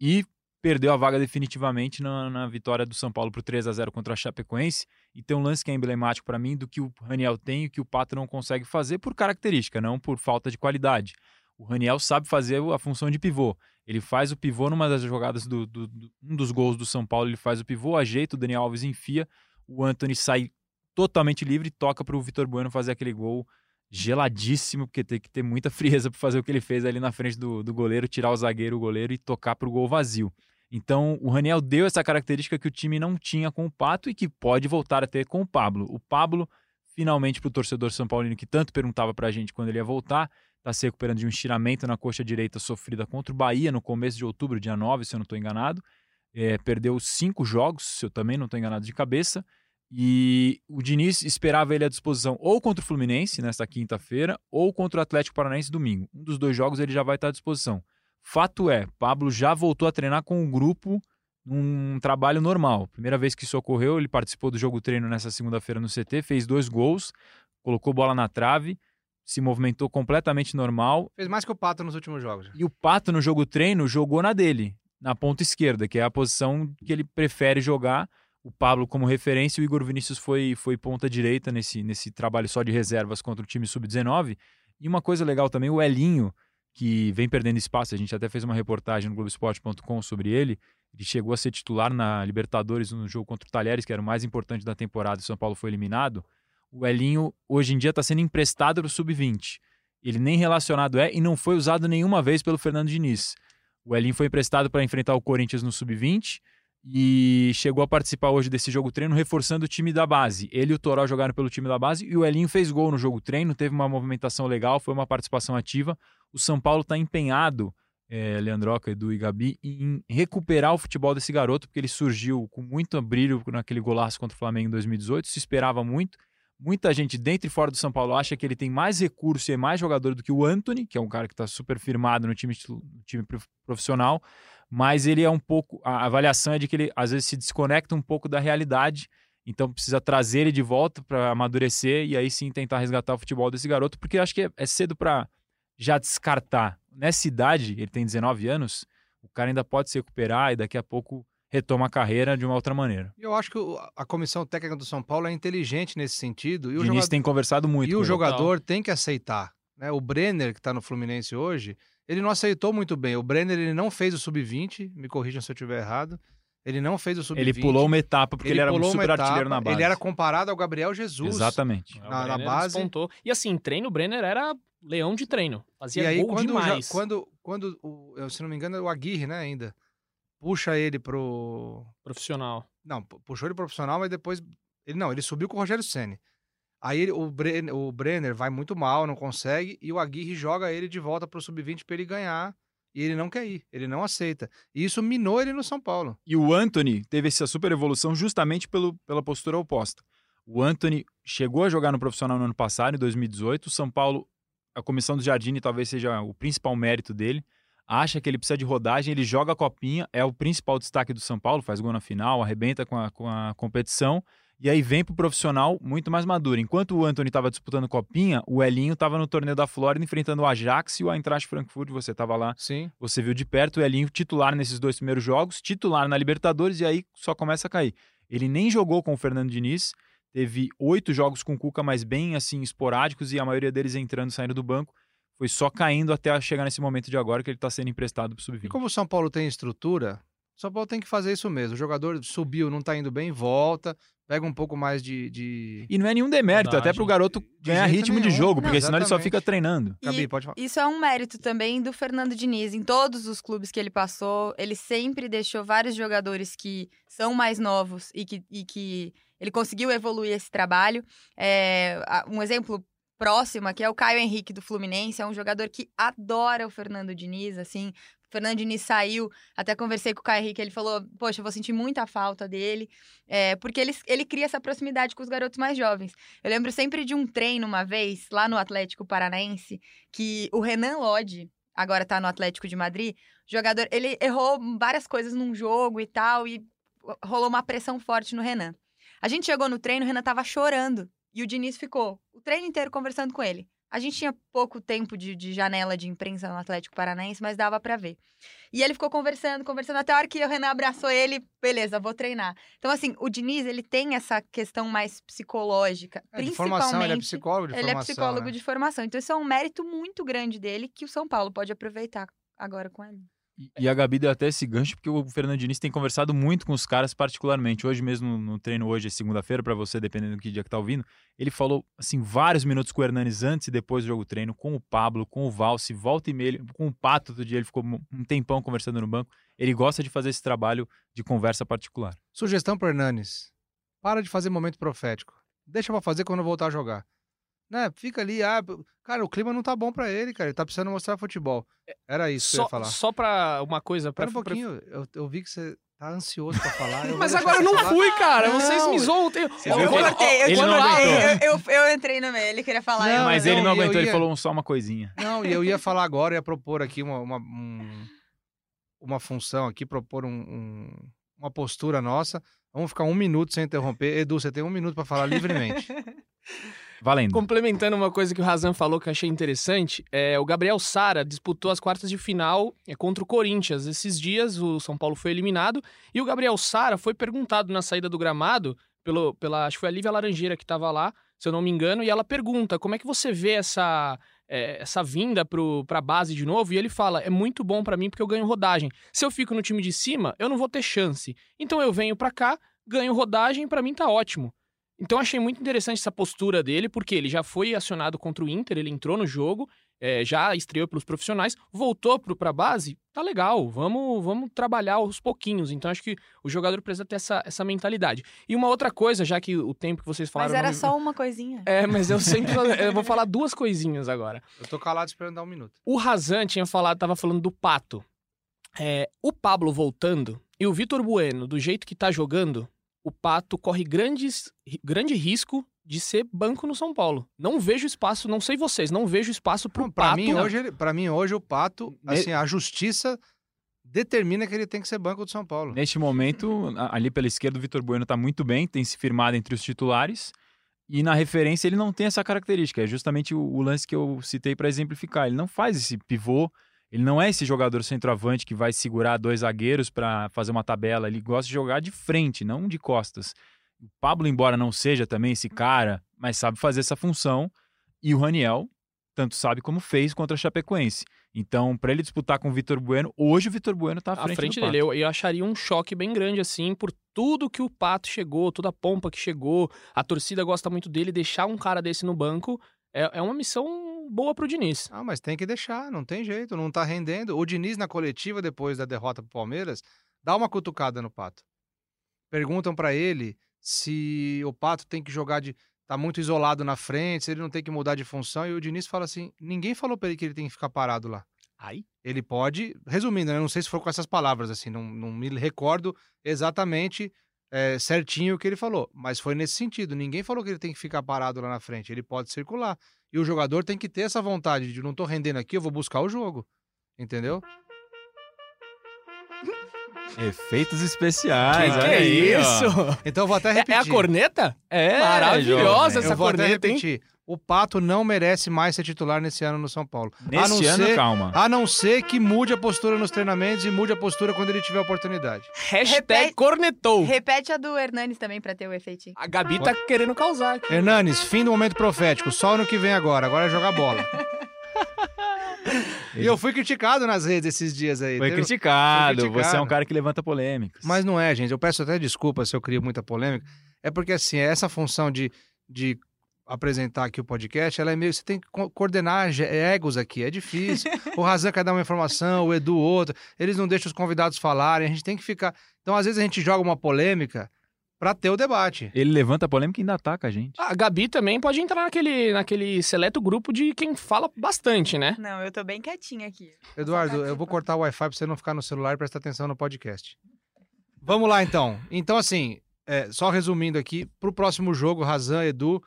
E perdeu a vaga definitivamente na, na vitória do São Paulo por 3 a 0 contra a Chapecoense. E tem um lance que é emblemático para mim do que o Raniel tem e que o Pato não consegue fazer por característica, não por falta de qualidade. O Raniel sabe fazer a função de pivô. Ele faz o pivô numa das jogadas do, do- do- um dos gols do São Paulo, ele faz o pivô, ajeita, o Daniel Alves enfia, o Anthony sai totalmente livre e toca para o Vitor Bueno fazer aquele gol geladíssimo, porque tem que ter muita frieza para fazer o que ele fez ali na frente do, do goleiro, tirar o zagueiro, o goleiro e tocar para o gol vazio. Então, o Raniel deu essa característica que o time não tinha com o Pato e que pode voltar a ter com o Pablo. O Pablo, finalmente, para o torcedor São Paulino que tanto perguntava para a gente quando ele ia voltar, está se recuperando de um estiramento na coxa direita sofrida contra o Bahia no começo de outubro, dia 9, se eu não estou enganado. É, perdeu cinco jogos, se eu também não estou enganado de cabeça. E o Diniz esperava ele à disposição ou contra o Fluminense nesta quinta-feira ou contra o Atlético Paranaense domingo. Um dos dois jogos ele já vai estar à disposição. Fato é, Pablo já voltou a treinar com o grupo num trabalho normal. Primeira vez que isso ocorreu, ele participou do jogo treino nessa segunda-feira no CT, fez dois gols, colocou bola na trave, se movimentou completamente normal. Fez mais que o Pato nos últimos jogos. E o Pato no jogo treino jogou na dele, na ponta esquerda, que é a posição que ele prefere jogar. O Pablo como referência, o Igor Vinícius foi, foi ponta direita nesse, nesse trabalho só de reservas contra o time sub-19. E uma coisa legal também, o Elinho, que vem perdendo espaço, a gente até fez uma reportagem no Globoesporte.com sobre ele. Ele chegou a ser titular na Libertadores no jogo contra o Talheres, que era o mais importante da temporada, e o São Paulo foi eliminado. O Elinho, hoje em dia, está sendo emprestado para o sub-20. Ele nem relacionado é e não foi usado nenhuma vez pelo Fernando Diniz. O Elinho foi emprestado para enfrentar o Corinthians no sub-20 e chegou a participar hoje desse jogo treino, reforçando o time da base. Ele e o Toró jogaram pelo time da base e o Elinho fez gol no jogo treino, teve uma movimentação legal, foi uma participação ativa. O São Paulo está empenhado, é, Leandroca, Edu e Gabi, em recuperar o futebol desse garoto, porque ele surgiu com muito brilho naquele golaço contra o Flamengo em 2018, se esperava muito. Muita gente dentro e fora do São Paulo acha que ele tem mais recurso e é mais jogador do que o Anthony, que é um cara que está super firmado no time, no time profissional, mas ele é um pouco. A avaliação é de que ele às vezes se desconecta um pouco da realidade, então precisa trazer ele de volta para amadurecer e aí sim tentar resgatar o futebol desse garoto, porque acho que é, é cedo para já descartar. Nessa idade, ele tem 19 anos, o cara ainda pode se recuperar e daqui a pouco retoma a carreira de uma outra maneira. Eu acho que a comissão técnica do São Paulo é inteligente nesse sentido. E o Diniz tem conversado muito. E o jogador tem que aceitar. Né? O Brenner, que está no Fluminense hoje, ele não aceitou muito bem. O Brenner ele não fez o sub-20, me corrijam se eu estiver errado. Ele não fez o sub-20. Ele pulou uma etapa porque ele, ele era um super etapa, artilheiro na base. Ele era comparado ao Gabriel Jesus. Exatamente. Na, na base. Despontou. E assim, treino, o Brenner era leão de treino. Fazia e aí, gol quando, demais. Já, quando, quando o, se não me engano, é o Aguirre, né, ainda puxa ele pro. Profissional. Não, puxou ele pro profissional, mas depois. Ele não, ele subiu com o Rogério Senni. Aí ele, o, Brenner, o Brenner vai muito mal, não consegue, e o Aguirre joga ele de volta pro sub-20 para ele ganhar. E ele não quer ir, ele não aceita. E isso minou ele no São Paulo. E o Anthony teve essa super evolução justamente pelo, pela postura oposta. O Anthony chegou a jogar no profissional no ano passado, em 2018. O São Paulo, a comissão do Jardine talvez seja o principal mérito dele acha que ele precisa de rodagem, ele joga a copinha, é o principal destaque do São Paulo, faz gol na final, arrebenta com a, com a competição, e aí vem pro profissional muito mais maduro. Enquanto o Anthony estava disputando copinha, o Elinho estava no torneio da Flórida enfrentando o Ajax e o Eintracht Frankfurt, você estava lá. Sim. Você viu de perto o Elinho titular nesses dois primeiros jogos, titular na Libertadores e aí só começa a cair. Ele nem jogou com o Fernando Diniz, teve oito jogos com o Cuca, mas bem assim esporádicos e a maioria deles entrando e saindo do banco foi só caindo até chegar nesse momento de agora que ele está sendo emprestado para o sub-20. E como o São Paulo tem estrutura, o São Paulo tem que fazer isso mesmo. O jogador subiu, não está indo bem, volta, pega um pouco mais de. de... E não é nenhum demérito, Verdade. até para o garoto ganhar ritmo nenhum. de jogo, porque não, senão ele só fica treinando. E Gabi, pode falar. Isso é um mérito também do Fernando Diniz. Em todos os clubes que ele passou, ele sempre deixou vários jogadores que são mais novos e que, e que ele conseguiu evoluir esse trabalho. É, um exemplo próxima, que é o Caio Henrique do Fluminense, é um jogador que adora o Fernando Diniz, assim. O Fernando Diniz saiu, até conversei com o Caio Henrique, ele falou: Poxa, eu vou sentir muita falta dele, é, porque ele, ele cria essa proximidade com os garotos mais jovens. Eu lembro sempre de um treino uma vez, lá no Atlético Paranaense, que o Renan Lodge, agora tá no Atlético de Madrid, jogador, ele errou várias coisas num jogo e tal, e rolou uma pressão forte no Renan. A gente chegou no treino, o Renan tava chorando e o Diniz ficou o treino inteiro conversando com ele. A gente tinha pouco tempo de, de janela de imprensa no Atlético Paranaense, mas dava para ver. E ele ficou conversando, conversando, até a hora que o Renan abraçou ele, beleza, vou treinar. Então, assim, o Diniz, ele tem essa questão mais psicológica. É, principalmente, formação, ele é psicólogo de ele é formação. Ele é psicólogo né? de formação. Então, isso é um mérito muito grande dele que o São Paulo pode aproveitar agora com ele. E a Gabi deu até esse gancho, porque o Fernando Diniz tem conversado muito com os caras, particularmente. Hoje mesmo, no treino, hoje é segunda-feira, para você, dependendo do que dia que tá ouvindo, ele falou, assim, vários minutos com o Hernanes antes e depois do jogo treino, com o Pablo, com o Valse, volta e meia, com o Pato do dia, ele ficou um tempão conversando no banco. Ele gosta de fazer esse trabalho de conversa particular. Sugestão para Hernanes. Para de fazer momento profético. Deixa pra fazer quando voltar a jogar né, fica ali, ah, cara, o clima não tá bom para ele, cara, ele tá precisando mostrar futebol. É, Era isso só, que eu ia falar. Só pra uma coisa... Pra, Pera um pouquinho, pra... eu, eu vi que você tá ansioso pra falar. Mas agora eu não falar. fui, cara, não. vocês me zoam. Eu, eu, eu, cortei, eu, ele não aguentou. Eu, eu, eu, entrei no meio, ele queria falar. Não, mas ele não aguentou, ia... ele falou só uma coisinha. Não, e eu ia falar agora, ia propor aqui uma, uma, um, uma função aqui, propor um, um, uma postura nossa. Vamos ficar um minuto sem interromper. Edu, você tem um minuto para falar livremente. Valendo. Complementando uma coisa que o Razan falou que eu achei interessante, é, o Gabriel Sara disputou as quartas de final é, contra o Corinthians. Esses dias o São Paulo foi eliminado e o Gabriel Sara foi perguntado na saída do gramado pelo, pela, acho que foi a Lívia Laranjeira que estava lá, se eu não me engano, e ela pergunta como é que você vê essa é, essa vinda para a base de novo, e ele fala: é muito bom para mim porque eu ganho rodagem. Se eu fico no time de cima, eu não vou ter chance. Então eu venho para cá, ganho rodagem, para mim tá ótimo. Então achei muito interessante essa postura dele, porque ele já foi acionado contra o Inter, ele entrou no jogo, é, já estreou pelos profissionais, voltou para a base, tá legal, vamos, vamos trabalhar aos pouquinhos. Então acho que o jogador precisa ter essa, essa mentalidade. E uma outra coisa, já que o tempo que vocês falaram. Mas era não- só uma coisinha. É, mas eu sempre. eu vou falar duas coisinhas agora. Eu tô calado esperando dar um minuto. O Razan tinha falado, tava falando do Pato. É, o Pablo voltando e o Vitor Bueno, do jeito que tá jogando, o Pato corre grandes, grande risco de ser banco no São Paulo. Não vejo espaço, não sei vocês, não vejo espaço Não, pra, Pato. mim, hoje, pra mim, hoje, o Pato, assim, a justiça determina que ele tem que ser banco do São Paulo. Neste momento, ali pela esquerda, o Vitor Bueno está muito bem, tem se firmado entre os titulares. E na referência ele não tem essa característica. É justamente o, o lance que eu citei para exemplificar. Ele não faz esse pivô, ele não é esse jogador centroavante que vai segurar dois zagueiros para fazer uma tabela. Ele gosta de jogar de frente, não de costas. O Pablo, embora não seja também esse cara, mas sabe fazer essa função. E o Raniel tanto sabe como fez contra a Chapecoense. Então, para ele disputar com o Vitor Bueno, hoje o Vitor Bueno está à à frente, frente do Pato. dele. Eu, eu acharia um choque bem grande, assim, por tudo que o Pato chegou, toda a pompa que chegou. A torcida gosta muito dele. Deixar um cara desse no banco é, é uma missão boa pro Diniz. Ah, mas tem que deixar, não tem jeito, não tá rendendo. O Diniz, na coletiva, depois da derrota pro Palmeiras, dá uma cutucada no Pato. Perguntam pra ele se o Pato tem que jogar de. tá muito isolado na frente, se ele não tem que mudar de função. E o Diniz fala assim: ninguém falou pra ele que ele tem que ficar parado lá. Aí. Ele pode, resumindo, né, não sei se foi com essas palavras, assim, não, não me recordo exatamente é, certinho o que ele falou, mas foi nesse sentido. Ninguém falou que ele tem que ficar parado lá na frente, ele pode circular. E o jogador tem que ter essa vontade de não tô rendendo aqui, eu vou buscar o jogo. Entendeu? Efeitos especiais, que olha que é aí, ó. isso? Então eu vou até É, repetir. é a corneta? É, Maravilhosa essa eu vou até corneta, hein? O Pato não merece mais ser titular nesse ano no São Paulo. não ano, ser, calma. A não ser que mude a postura nos treinamentos e mude a postura quando ele tiver oportunidade. Hashtag Repete- cornetou. Repete a do Hernanes também pra ter o efeitinho. A Gabi tá querendo causar aqui. Hernanes, fim do momento profético. Só ano que vem agora. Agora é jogar bola. e eu fui criticado nas redes esses dias aí. Foi criticado. foi Você é um criticado. cara que levanta polêmicas. Mas não é, gente. Eu peço até desculpa se eu crio muita polêmica. É porque, assim, essa função de, de apresentar aqui o podcast, ela é meio. Você tem que co- coordenar ge- egos aqui. É difícil. o Razan quer dar uma informação, o Edu outra. Eles não deixam os convidados falarem. A gente tem que ficar. Então, às vezes, a gente joga uma polêmica pra ter o debate. Ele levanta polêmica e ainda ataca a gente. A Gabi também pode entrar naquele, naquele seleto grupo de quem fala bastante, né? Não, eu tô bem quietinha aqui. Eduardo, eu vou cortar o Wi-Fi pra você não ficar no celular e prestar atenção no podcast. Vamos lá, então. Então, assim, é, só resumindo aqui, pro próximo jogo, Razan, Edu,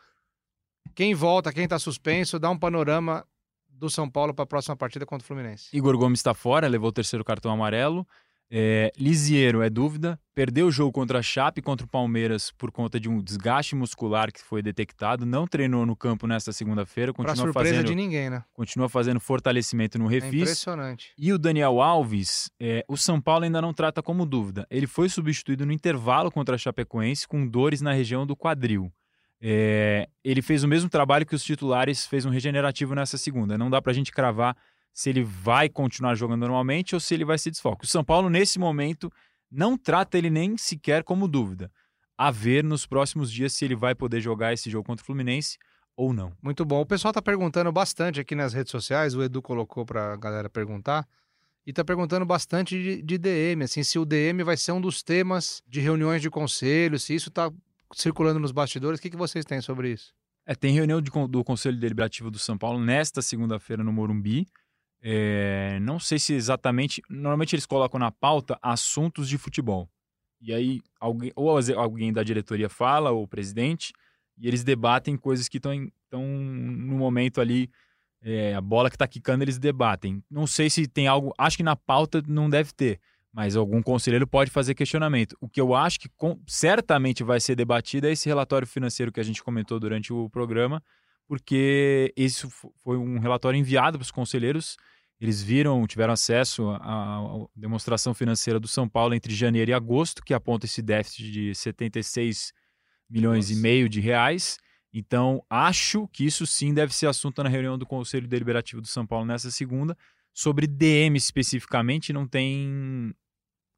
quem volta, quem tá suspenso, dá um panorama do São Paulo pra próxima partida contra o Fluminense. Igor Gomes está fora, levou o terceiro cartão amarelo. É, Lisiero é dúvida. Perdeu o jogo contra a Chape contra o Palmeiras por conta de um desgaste muscular que foi detectado. Não treinou no campo nesta segunda-feira. Pra Continua surpresa fazendo, de ninguém, né? continua fazendo fortalecimento no É refis. impressionante. E o Daniel Alves, é, o São Paulo ainda não trata como dúvida. Ele foi substituído no intervalo contra a Chapecoense com dores na região do quadril. É, ele fez o mesmo trabalho que os titulares, fez um regenerativo nessa segunda. Não dá pra gente cravar se ele vai continuar jogando normalmente ou se ele vai se desfocar. O São Paulo, nesse momento, não trata ele nem sequer como dúvida. A ver nos próximos dias se ele vai poder jogar esse jogo contra o Fluminense ou não. Muito bom. O pessoal tá perguntando bastante aqui nas redes sociais, o Edu colocou pra galera perguntar. E tá perguntando bastante de, de DM, assim, se o DM vai ser um dos temas de reuniões de conselho, se isso tá circulando nos bastidores. O que, que vocês têm sobre isso? É, tem reunião de do Conselho Deliberativo do São Paulo nesta segunda-feira no Morumbi. É, não sei se exatamente. Normalmente eles colocam na pauta assuntos de futebol. E aí, alguém, ou alguém da diretoria fala, ou o presidente, e eles debatem coisas que estão no momento ali. é, a bola que está quicando, eles debatem. Não sei se tem algo. Acho que na pauta não deve ter. Mas algum conselheiro pode fazer questionamento. O que eu acho que com- certamente vai ser debatido é esse relatório financeiro que a gente comentou durante o programa, porque isso fo- foi um relatório enviado para os conselheiros. Eles viram, tiveram acesso à, demonstração financeira do São Paulo entre janeiro e agosto, que aponta esse déficit de 76 milhões e Nossa. meio de reais. Então, acho que isso sim deve ser assunto na reunião do Conselho Deliberativo do São Paulo nessa segunda. Sobre DM especificamente, não tem,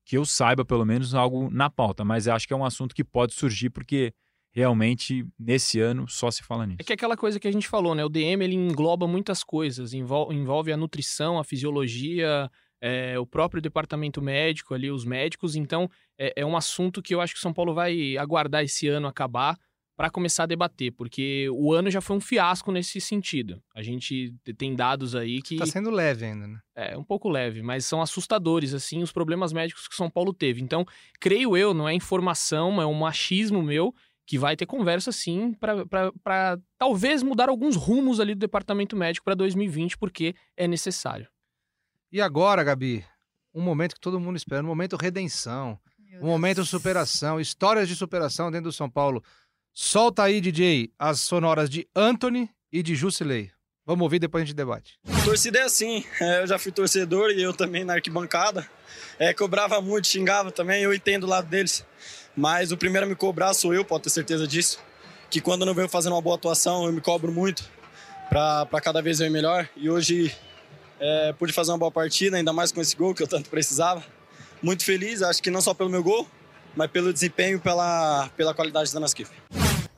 que eu saiba pelo menos, algo na pauta, mas acho que é um assunto que pode surgir porque realmente, nesse ano, só se fala nisso. É que é aquela coisa que a gente falou, né? O DM ele engloba muitas coisas, envolve, a nutrição, a fisiologia, é, o próprio departamento médico ali, os médicos. Então, é, é um assunto que eu acho que o São Paulo vai aguardar esse ano acabar para começar a debater, porque o ano já foi um fiasco nesse sentido. A gente tem dados aí que. Tá sendo leve ainda, né? É, um pouco leve, mas são assustadores, assim, os problemas médicos que São Paulo teve. Então, creio eu, não é informação, é um machismo meu, que vai ter conversa, sim, para talvez mudar alguns rumos ali do departamento médico para 2020, porque é necessário. E agora, Gabi, um momento que todo mundo espera, um momento redenção, um momento superação, histórias de superação dentro do São Paulo. Solta aí, DJ, as sonoras de Anthony e de Jusilei. Vamos ouvir, depois a gente debate. Torcida é assim, é, eu já fui torcedor e eu também na arquibancada. É, cobrava muito, xingava também, eu entendo o lado deles. Mas o primeiro a me cobrar sou eu, pode ter certeza disso. Que quando eu não venho fazendo uma boa atuação, eu me cobro muito para cada vez eu ir melhor. E hoje é, pude fazer uma boa partida, ainda mais com esse gol que eu tanto precisava. Muito feliz, acho que não só pelo meu gol, mas pelo desempenho, pela, pela qualidade da Naskif.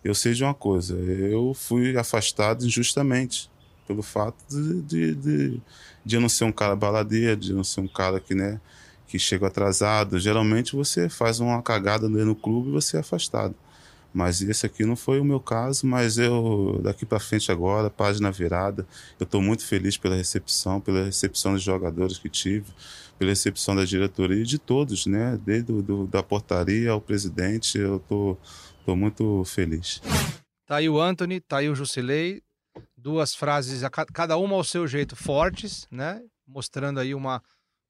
Eu sei de uma coisa, eu fui afastado injustamente pelo fato de, de, de, de eu não ser um cara baladeiro, de eu não ser um cara que, né, que chega atrasado. Geralmente você faz uma cagada no clube e você é afastado. Mas esse aqui não foi o meu caso, mas eu, daqui para frente agora, página virada, eu estou muito feliz pela recepção, pela recepção dos jogadores que tive, pela recepção da diretoria e de todos, né? Desde do, da portaria ao presidente, eu tô, tô muito feliz. Tá aí o Anthony, tá aí o Jusilei, duas frases, cada uma ao seu jeito, fortes, né? Mostrando aí uma,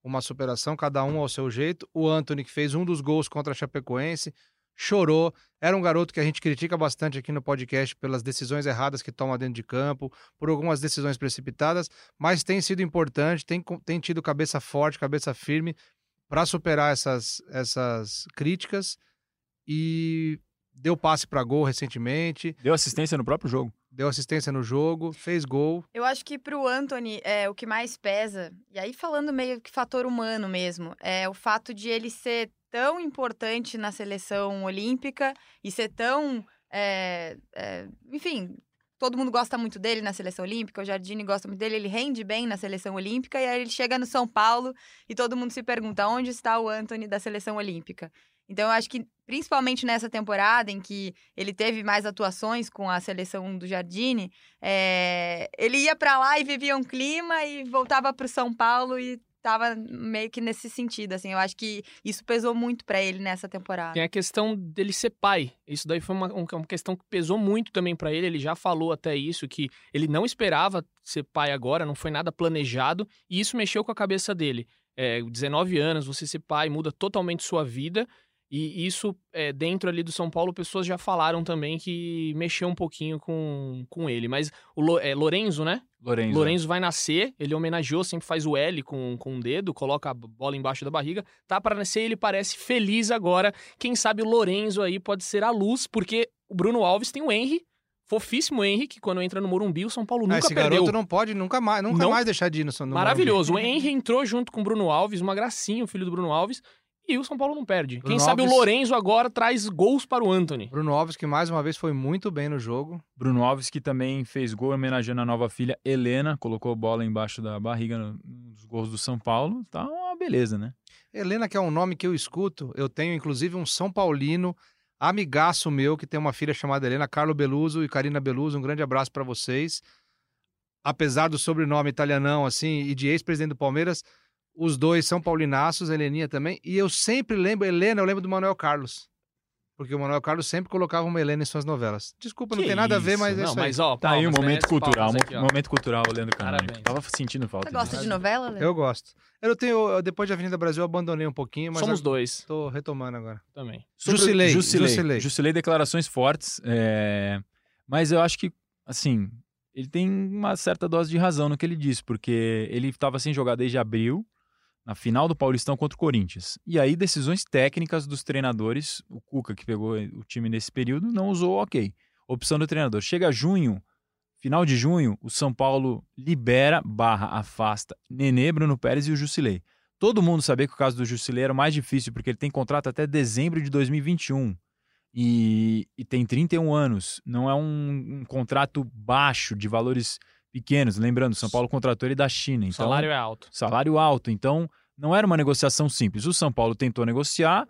uma superação, cada um ao seu jeito. O Anthony, que fez um dos gols contra a Chapecoense, chorou. Era um garoto que a gente critica bastante aqui no podcast pelas decisões erradas que toma dentro de campo, por algumas decisões precipitadas, mas tem sido importante, tem, tem tido cabeça forte, cabeça firme para superar essas, essas críticas e deu passe para gol recentemente. Deu assistência no próprio jogo. Deu assistência no jogo, fez gol. Eu acho que para o Anthony, é, o que mais pesa, e aí falando meio que fator humano mesmo, é o fato de ele ser tão importante na seleção olímpica e ser tão. É, é, enfim, todo mundo gosta muito dele na seleção olímpica, o Jardine gosta muito dele, ele rende bem na seleção olímpica, e aí ele chega no São Paulo e todo mundo se pergunta onde está o Anthony da seleção olímpica. Então, eu acho que, principalmente nessa temporada em que ele teve mais atuações com a seleção do Jardine, é... ele ia para lá e vivia um clima e voltava para o São Paulo e tava meio que nesse sentido, assim. Eu acho que isso pesou muito para ele nessa temporada. Tem a questão dele ser pai. Isso daí foi uma, uma questão que pesou muito também para ele. Ele já falou até isso, que ele não esperava ser pai agora, não foi nada planejado, e isso mexeu com a cabeça dele. É, 19 anos, você ser pai muda totalmente sua vida. E isso, é, dentro ali do São Paulo, pessoas já falaram também que mexeu um pouquinho com, com ele. Mas o é, Lorenzo, né? Lorenzo. Lorenzo vai nascer, ele homenageou, sempre faz o L com, com o dedo, coloca a bola embaixo da barriga. Tá para nascer, ele parece feliz agora. Quem sabe o Lorenzo aí pode ser a luz, porque o Bruno Alves tem o Henry, fofíssimo Henry, que quando entra no Morumbi, o São Paulo nunca ah, esse perdeu. garoto não pode nunca mais, nunca não. mais deixar de ir no, no Maravilhoso. Morumbi. O Henry entrou junto com o Bruno Alves, uma gracinha, o filho do Bruno Alves. E o São Paulo não perde. Bruno Quem sabe Alves... o Lorenzo agora traz gols para o Anthony. Bruno Alves, que mais uma vez foi muito bem no jogo. Bruno Alves, que também fez gol homenageando a nova filha Helena, colocou a bola embaixo da barriga nos gols do São Paulo. Tá uma beleza, né? Helena, que é um nome que eu escuto, eu tenho inclusive um São Paulino, amigaço meu, que tem uma filha chamada Helena, Carlo Beluso e Karina Beluso. Um grande abraço para vocês. Apesar do sobrenome italianão, assim, e de ex-presidente do Palmeiras os dois são paulinaços, a Heleninha também. E eu sempre lembro, Helena, eu lembro do Manuel Carlos. Porque o Manuel Carlos sempre colocava uma Helena em suas novelas. Desculpa, não que tem nada isso? a ver, mas não, é isso mas, aí. Ó, tá aí um momento cultural, aqui, momento cultural, Leandro Carvalho. Tava sentindo falta. Você gosta disso. de novela, Leandro? Eu gosto. Eu tenho, depois de Avenida Brasil, eu abandonei um pouquinho, mas Somos dois. tô retomando agora. Também. Jusilei, Jusilei. Jusilei. Jusilei, declarações fortes. é, Mas eu acho que, assim, ele tem uma certa dose de razão no que ele disse, porque ele estava sem jogar desde abril, na final do Paulistão contra o Corinthians. E aí, decisões técnicas dos treinadores, o Cuca, que pegou o time nesse período, não usou ok. Opção do treinador. Chega junho, final de junho, o São Paulo libera, barra, afasta Nenê, Bruno Pérez e o Jusilei. Todo mundo sabia que o caso do Jusilei era o mais difícil, porque ele tem contrato até dezembro de 2021. e, e tem 31 anos. Não é um, um contrato baixo de valores pequenos. Lembrando, o São Paulo contratou ele da China. O Então, salário é alto. salário alto. Então, não era uma negociação simples. O São Paulo tentou negociar,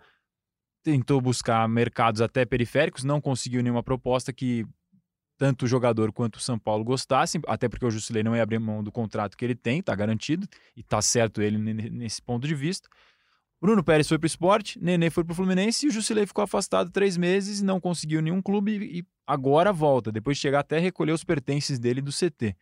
tentou buscar mercados até periféricos, não conseguiu nenhuma proposta que tanto o jogador quanto o São Paulo gostassem, até porque o Jusilei não ia abrir mão do contrato que ele tem, tá garantido, e tá certo ele ne- nesse ponto de vista. Bruno Pérez foi pro esporte, Nenê foi pro Fluminense e o Jusilei ficou afastado três meses, não conseguiu nenhum clube e agora volta, depois de chegar até recolher os pertences dele do CT.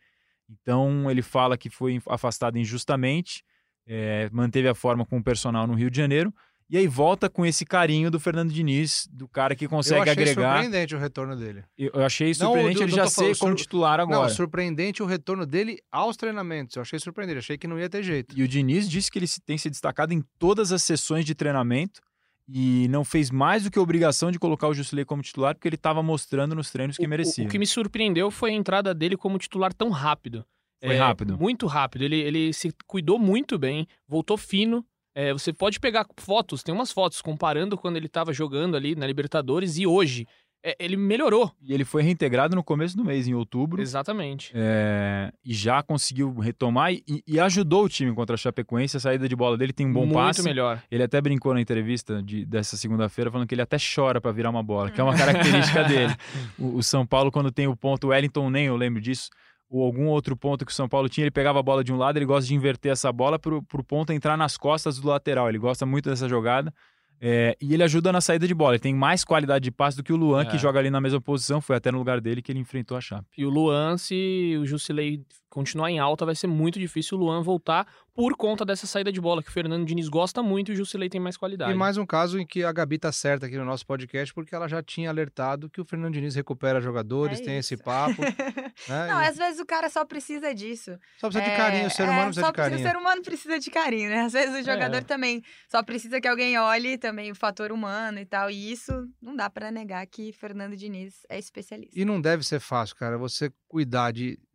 Então ele fala que foi afastado injustamente, é, manteve a forma com o personal no Rio de Janeiro, e aí volta com esse carinho do Fernando Diniz, do cara que Eu consegue achei agregar. surpreendente o retorno dele. Eu eu achei Não, surpreendente eu- ele eu já ser como sur- titular agora. Não, surpreendente o retorno dele aos treinamentos. Eu achei surpreendente, achei que não ia ter jeito. E o Diniz disse que ele se- tem se destacado em todas as sessões de treinamento e não fez mais do que a obrigação de colocar o Jusilei como titular, porque ele estava mostrando nos treinos que O- o- merecia. O, que me surpreendeu foi a entrada dele como titular tão rápido. Foi É, rápido. Muito rápido. Ele, ele se cuidou muito bem, voltou fino. É, você pode pegar fotos, tem umas fotos comparando quando ele estava jogando ali na Libertadores e hoje. É, ele melhorou. E ele foi reintegrado no começo do mês, em outubro, Exatamente. é, e já conseguiu retomar e, e ajudou o time contra a Chapecoense. A saída de bola dele tem um bom muito passe. melhor. Ele até brincou na entrevista de- dessa segunda-feira, falando que ele até chora para virar uma bola, que é uma característica dele. O, o São Paulo, quando tem o ponto Wellington, nem eu lembro disso, ou algum outro ponto que o São Paulo tinha, ele pegava a bola de um lado, ele gosta de inverter essa bola para o ponto entrar nas costas do lateral. Ele gosta muito dessa jogada. É, e ele ajuda na saída de bola. Ele tem mais qualidade de passe do que o Luan, É. que joga ali na mesma posição. Foi até no lugar dele que ele enfrentou a Chape. E o Luan, se o Jusilei continuar em alta, vai ser muito difícil o Luan voltar por conta dessa saída de bola, que o Fernando Diniz gosta muito e o Jusilei tem mais qualidade. E mais um caso em que a Gabi tá certa aqui no nosso podcast, porque ela já tinha alertado que o Fernando Diniz recupera jogadores, É tem esse papo. né? Não, E às vezes o cara só precisa disso. Só precisa de É, carinho, o ser humano é, precisa só de carinho. O ser humano precisa de carinho, né? Às vezes o jogador É. também só precisa que alguém olhe também o fator humano e tal. E isso não dá pra negar que Fernando Diniz é especialista. E não deve ser fácil, cara, você cuidar de, de,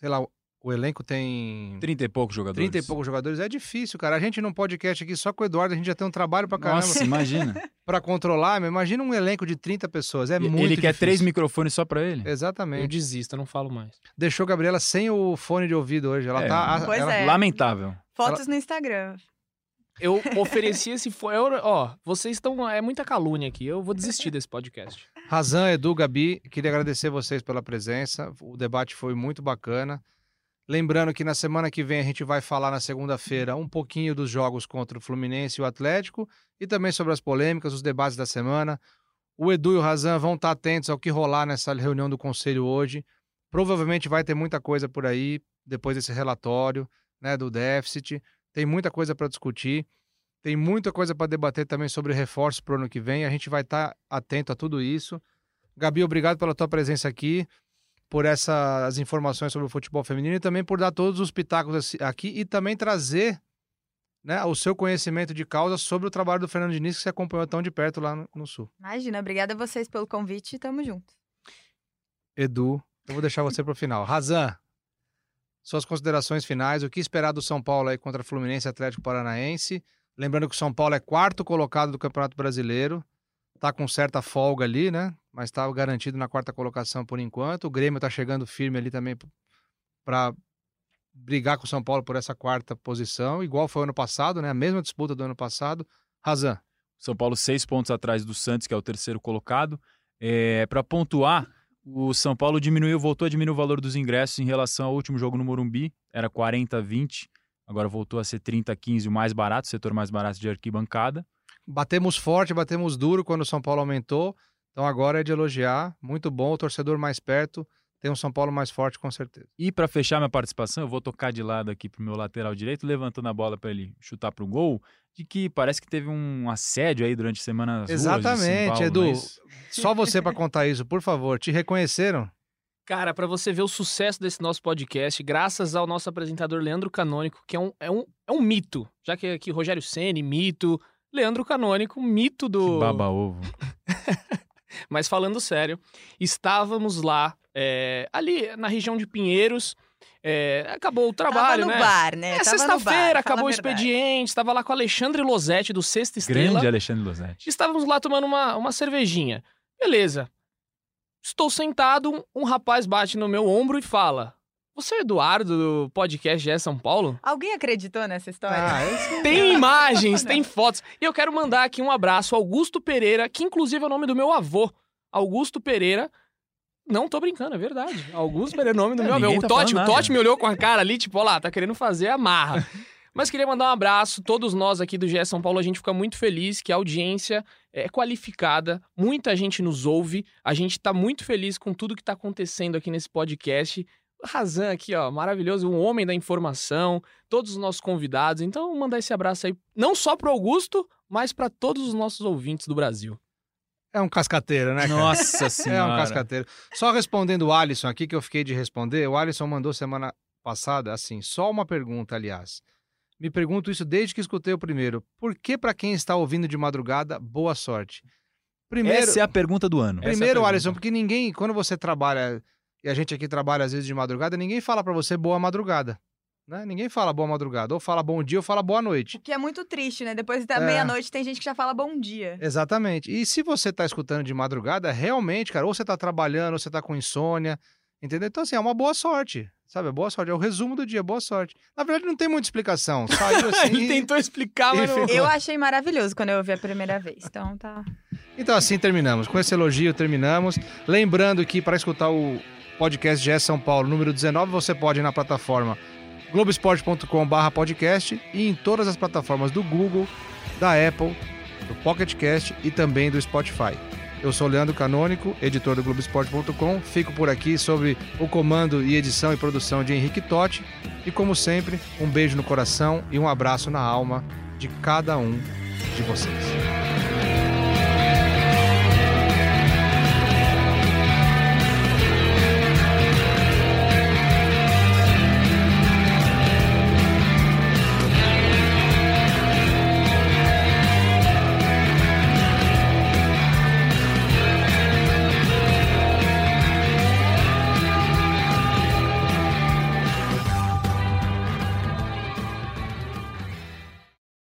sei lá, o elenco tem Trinta e poucos jogadores. 30 e poucos jogadores, é difícil, cara. A gente num podcast aqui só com o Eduardo, a gente já tem um trabalho pra caramba Nossa, imagina. pra controlar, imagina um elenco de 30 pessoas, é muito ele quer difícil. três microfones só para ele. Eu Exatamente. desisto, eu não falo mais. Deixou a Gabriela sem o fone de ouvido hoje. Ela É. tá. Pois ela- é. Lamentável. Fotos no Instagram. Eu ofereci esse fone. eu- Ó, vocês estão. É muita calúnia aqui. Eu vou desistir desse podcast. Razan, Edu, Gabi, queria agradecer vocês pela presença. O debate foi muito bacana. Lembrando que na semana que vem a gente vai falar na segunda-feira um pouquinho dos jogos contra o Fluminense e o Atlético e também sobre as polêmicas, os debates da semana. O Edu e o Razan vão estar atentos ao que rolar nessa reunião do conselho hoje. Provavelmente vai ter muita coisa por aí depois desse relatório, né, do déficit. Tem muita coisa para discutir. Tem muita coisa para debater também sobre reforços para o ano que vem. A gente vai estar atento a tudo isso. Gabi, obrigado pela tua presença aqui, por essas informações sobre o futebol feminino e também por dar todos os pitacos aqui e também trazer né, o seu conhecimento de causa sobre o trabalho do Fernando Diniz que você acompanhou tão de perto lá no, no Sul. Imagina, obrigada a vocês pelo convite e tamo junto. Edu, eu vou deixar você para o final. Razan, suas considerações finais, o que esperar do São Paulo aí contra Fluminense Atlético Paranaense? Lembrando que o São Paulo é quarto colocado do Campeonato Brasileiro, tá com certa folga ali, né? Mas está garantido na quarta colocação por enquanto. O Grêmio tá chegando firme ali também para brigar com o São Paulo por essa quarta posição, igual foi ano passado, né? A mesma disputa do ano passado. Razan. São Paulo seis pontos atrás do Santos, que é o terceiro colocado. É, para pontuar, o São Paulo diminuiu, voltou a diminuir o valor dos ingressos em relação ao último jogo no Morumbi. Era 40-20, agora voltou a ser 30-15, o mais barato, o setor mais barato de arquibancada. Batemos forte, batemos duro quando o São Paulo aumentou. Então agora é de elogiar. Muito bom, o torcedor mais perto. Tem um São Paulo mais forte, com certeza. E para fechar minha participação, eu vou tocar de lado aqui pro meu lateral direito, levantando a bola para ele chutar pro gol, de que parece que teve um assédio aí durante a semana. Exatamente, Paulo, Edu. mas- Só você para contar isso, por favor. Te reconheceram? Cara, pra você ver o sucesso desse nosso podcast, graças ao nosso apresentador Leandro Canônico, que é um, é um, é um mito. Já que aqui Rogério Ceni mito, Leandro Canônico, mito do. Que baba ovo. Mas falando sério, estávamos lá é, ali na região de Pinheiros. É, acabou o trabalho, Tava no né? bar, né? É, sexta-feira, acabou o expediente, estava lá com o Alexandre Losetti, do Sexta Estrela. Grande Alexandre Losetti. Estávamos lá tomando uma, uma cervejinha. Beleza. Estou sentado, um, rapaz bate no meu ombro e fala: Você é o Eduardo do podcast GE São Paulo? Alguém acreditou nessa história? Ah, esse... Tem imagens, tem fotos. E eu quero mandar aqui um abraço ao Augusto Pereira, que inclusive é o nome do meu avô. Augusto Pereira. Não tô brincando, é verdade. Augusto Pereira é o nome do É, meu avô. ninguém O tá Totti, o. Totti me olhou com a cara ali, tipo, ó lá, tá querendo fazer a marra. Mas queria mandar um abraço, todos nós aqui do GE São Paulo, a gente fica muito feliz que a audiência é qualificada, muita gente nos ouve, a gente tá muito feliz com tudo que tá acontecendo aqui nesse podcast. Razan aqui, ó, maravilhoso, um homem da informação, todos os nossos convidados. Então, mandar esse abraço aí, não só pro Augusto, mas para todos os nossos ouvintes do Brasil. É um cascateiro, né, cara? Nossa É senhora. um cascateiro. Só respondendo o Alisson aqui, que eu fiquei de responder. O Alisson mandou semana passada, assim, só uma pergunta, aliás. Me pergunto isso desde que escutei o primeiro. Por que, pra quem está ouvindo de madrugada, boa sorte? Primeiro, Essa é a pergunta do ano. É primeiro pergunta. Alisson, porque ninguém, quando você trabalha, e a gente aqui trabalha às vezes de madrugada, ninguém fala pra você boa madrugada. Né? Ninguém fala boa madrugada. Ou fala bom dia ou fala boa noite. O que é muito triste, né? Depois da É. meia-noite tem gente que já fala bom dia. Exatamente. E se você tá escutando de madrugada, realmente, cara, ou você tá trabalhando, ou você tá com insônia, entendeu? Então, assim, é uma boa sorte, sabe? É boa sorte. É o resumo do dia, boa sorte. Na verdade, não tem muita explicação. Saiu assim. Ele tentou explicar, mas não... Eu achei maravilhoso quando eu ouvi a primeira vez. Então tá. Então, assim terminamos. Com esse elogio, terminamos. Lembrando que para escutar o podcast GE São Paulo, número 19, você pode ir na plataforma globesport.com.br podcast e em todas as plataformas do Google, da Apple, do Pocket Cast e também do Spotify. Eu sou Leandro Canônico, editor do Globoesporte.com. Fico por aqui sobre o comando e edição e produção de Henrique Totti. E como sempre, um beijo no coração e um abraço na alma de cada um de vocês.